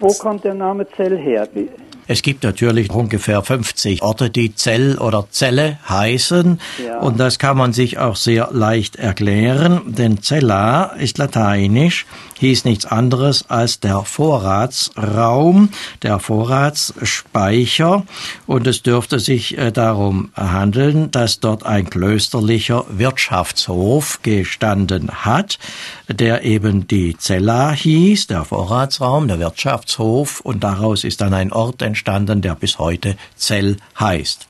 Wo kommt der Name Zell her? Es gibt natürlich ungefähr 50 Orte, die Zell oder Zelle heißen. Ja. Und das kann man sich auch sehr leicht erklären, denn Cella ist lateinisch, hieß nichts anderes als der Vorratsraum, der Vorratsspeicher. Und es dürfte sich äh, darum handeln, dass dort ein klösterlicher Wirtschaftshof gestanden hat, der eben die Cella hieß, der Vorratsraum, der Wirtschaftshof. Und daraus ist dann ein Ort entstanden, der bis heute Zell heißt.